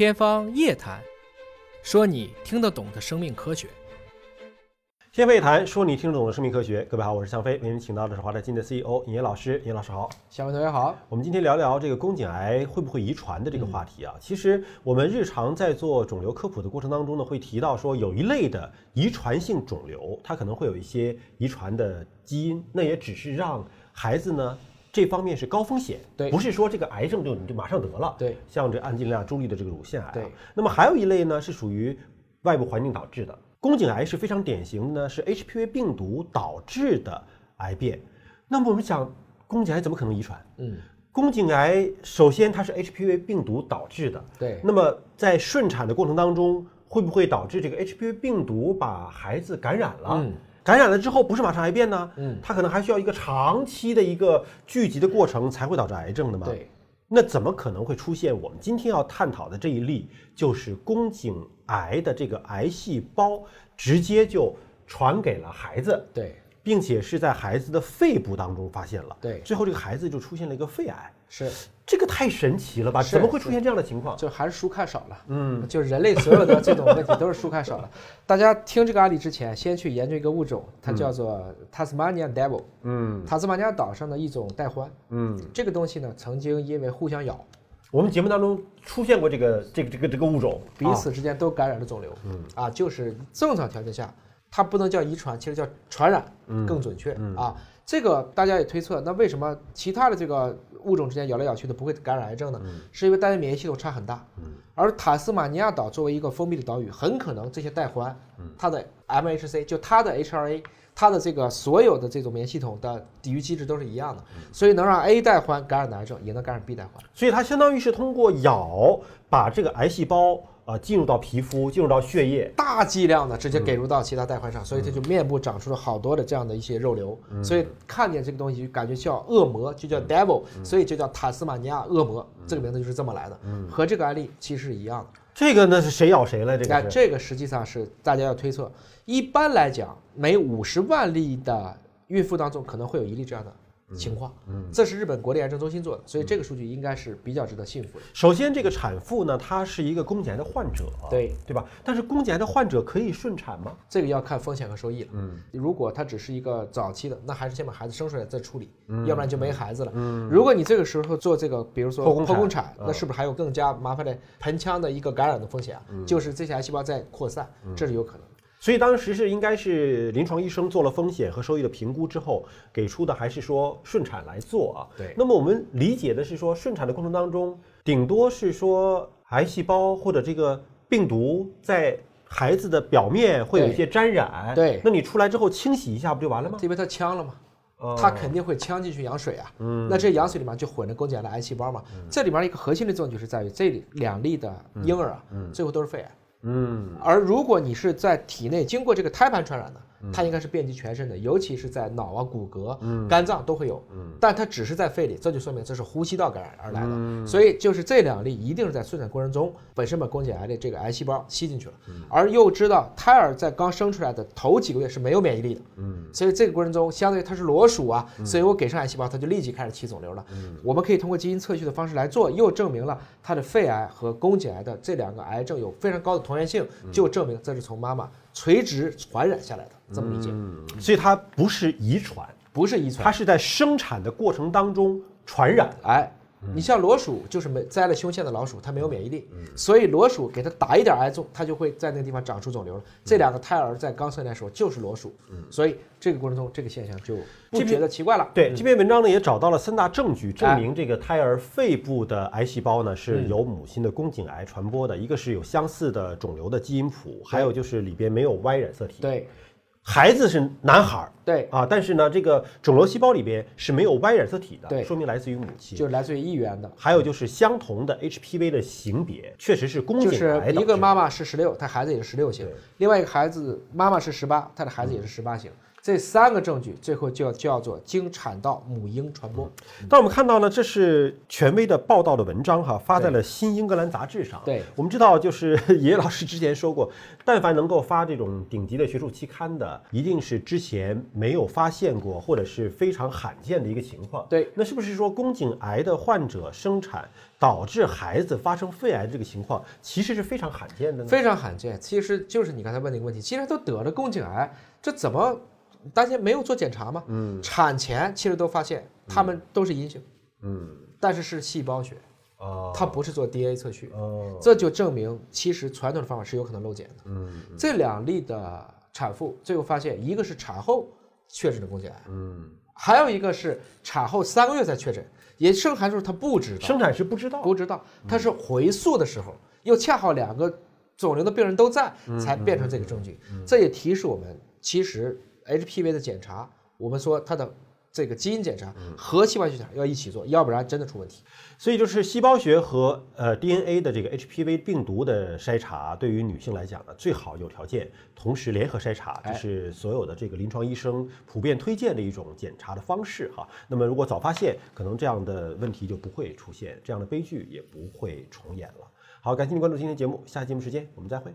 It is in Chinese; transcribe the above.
天方夜谭，说你听得懂的生命科学。天方夜谭，说你听得懂的生命科学。各位好，我是向飞，为您请到的是华大基因的 CEO 尹烨老师。尹老师好，向飞同学好。我们今天聊聊这个宫颈癌会不会遗传的这个话题啊。其实我们日常在做肿瘤科普的过程当中呢，会提到说有一类的遗传性肿瘤，它可能会有一些遗传的基因，那也只是让孩子呢这方面是高风险，对不是说这个癌症就你就马上得了，对，像这安吉丽娜·朱莉的这个乳腺癌、啊，对。那么还有一类呢是属于外部环境导致的。宫颈癌是非常典型的呢，是 HPV 病毒导致的癌变。那么我们想，宫颈癌怎么可能遗传？嗯，宫颈癌首先它是 HPV 病毒导致的，对。那么在顺产的过程当中，会不会导致这个 HPV 病毒把孩子感染了？嗯，感染了之后不是马上癌变呢？嗯，它可能还需要一个长期的一个聚集的过程才会导致癌症的嘛？对。那怎么可能会出现我们今天要探讨的这一例，就是宫颈癌的这个癌细胞直接就传给了孩子，对，并且是在孩子的肺部当中发现了，对，最后这个孩子就出现了一个肺癌，是这个太神奇了吧？怎么会出现这样的情况？就还是书看少了，嗯，就是人类所有的这种问题都是书看少了。大家听这个案例之前，先去研究一个物种，它叫做 Tasmanian Devil，嗯塔斯马尼亚岛上的一种带獾。嗯，这个东西呢，曾经因为互相咬，我们节目当中出现过这个这个这个这个物种，彼此之间都感染了肿瘤。嗯啊，就是正常条件下，它不能叫遗传，其实叫传染更准确啊。这个大家也推测，那为什么其他的这个物种之间咬来咬去的不会感染癌症呢？是因为大家免疫系统差很大。而塔斯马尼亚岛作为一个封闭的岛屿，很可能这些带环，它的 MHC 就它的 HRA。它的这个所有的这种免疫系统的抵御机制都是一样的，所以能让 A 带环感染癌症，也能感染 B 带环。所以它相当于是通过咬把这个癌细胞啊、呃、进入到皮肤，进入到血液，大剂量的直接给入到其他带獾上，所以它就面部长出了好多的这样的一些肉瘤，所以看见这个东西就感觉叫恶魔，就叫 devil，所以就叫塔斯马尼亚恶魔，这个名字就是这么来的，和这个案例其实是一样的。这个呢是谁咬谁了？这个哎，这个实际上是大家要推测，一般来讲，每五十万例的孕妇当中可能会有一例这样的情况。嗯，这是日本国立癌症中心做的，所以这个数据应该是比较值得信服的。首先，这个产妇呢，她是一个宫颈癌的患者，对对吧？但是宫颈癌的患者可以顺产吗？这个要看风险和收益了。嗯，如果她只是一个早期的，那还是先把孩子生出来再处理，要不然就没孩子了。嗯，如果你这个时候做这个，比如说剖宫产剖宫产，那是不是还有更加麻烦的盆腔的一个感染的风险啊？就是这些癌细胞在扩散，这是有可能的。所以当时是应该是临床医生做了风险和收益的评估之后，给出的还是说顺产来做啊。对那么我们理解的是说，顺产的过程当中，顶多是说癌细胞或者这个病毒在孩子的表面会有一些沾染。对那你出来之后清洗一下不就完了吗？因为它呛了嘛，哦它肯定会呛进去羊水啊。嗯，那这羊水里面就混着宫颈癌的癌细胞嘛。这里面一个核心的作用就是在于这两例的婴儿啊，最后都是肺癌。嗯。而如果你是在体内经过这个胎盘传染的，它应该是遍及全身的，尤其是在脑啊、骨骼、肝脏都会有。但它只是在肺里，这就说明这是呼吸道感染而来的。所以就是这两例一定是在顺产过程中本身把宫颈癌的这个癌细胞吸进去了，而又知道胎儿在刚生出来的头几个月是没有免疫力的。所以这个过程中，相当于它是裸鼠啊，所以我给上癌细胞，它就立即开始起肿瘤了。我们可以通过基因测序的方式来做，又证明了它的肺癌和宫颈癌的这两个癌症有非常高的同源性，就证明这是从妈妈垂直传染下来的，这么理解，所以它不是遗传，不是遗传。它是在生产的过程当中传染。哎，你像裸鼠，就是没栽了胸腺的老鼠，它没有免疫力，所以裸鼠给它打一点癌种，它就会在那个地方长出肿瘤了。这两个胎儿在刚生来的时候就是裸鼠，所以这个过程中这个现象就不觉得奇怪了。对这篇文章呢，也找到了三大证据，证明这个胎儿肺部的癌细胞呢是由母亲的宫颈癌传播的。一个是有相似的肿瘤的基因谱，还有就是里边没有 Y 染色体。，对孩子是男孩儿对，啊，但是呢，这个肿瘤细胞里边是没有 Y 染色体的，对。说明来自于母亲。就是来自于一元的，还有就是相同的 HPV 的型别，确实是宫颈就是癌的。一个妈妈是十六，她孩子也是十六型；另外一个孩子妈妈是十八，她的孩子也是十八型。这三个证据最后就要叫做经产道母婴传播。但我们看到呢，这是权威的报道的文章哈，发在了《新英格兰杂志》上。对，我们知道，就是爷爷老师之前说过，但凡能够发这种顶级的学术期刊的，一定是之前没有发现过或者是非常罕见的一个情况。对，那是不是说宫颈癌的患者生产导致孩子发生肺癌这个情况，其实是非常罕见的呢？非常罕见，其实就是你刚才问那个问题，既然都得了宫颈癌，这怎么？大家没有做检查吗？嗯，产前其实都发现他们都是阴性，嗯，但是是细胞学，哦，它不是做 DNA 测序，哦，这就证明其实传统的方法是有可能漏检的，嗯，这两例的产妇最后发现，一个是产后确诊的宫颈癌，嗯，还有一个是产后三个月才确诊，也生孩的时候她不知道，生产时不知道，不知道，她是回溯的时候又恰好两个肿瘤的病人都在，才变成这个证据，这也提示我们其实。HPV 的检查，我们说它的这个基因检查和器官检查要一起做，要不然真的出问题。所以就是细胞学和呃 DNA 的这个 HPV 病毒的筛查，对于女性来讲呢，最好有条件同时联合筛查，这是所有的这个临床医生普遍推荐的一种检查的方式哈。那么如果早发现，可能这样的问题就不会出现，这样的悲剧也不会重演了。好，感谢您关注今天节目，下期节目时间我们再会。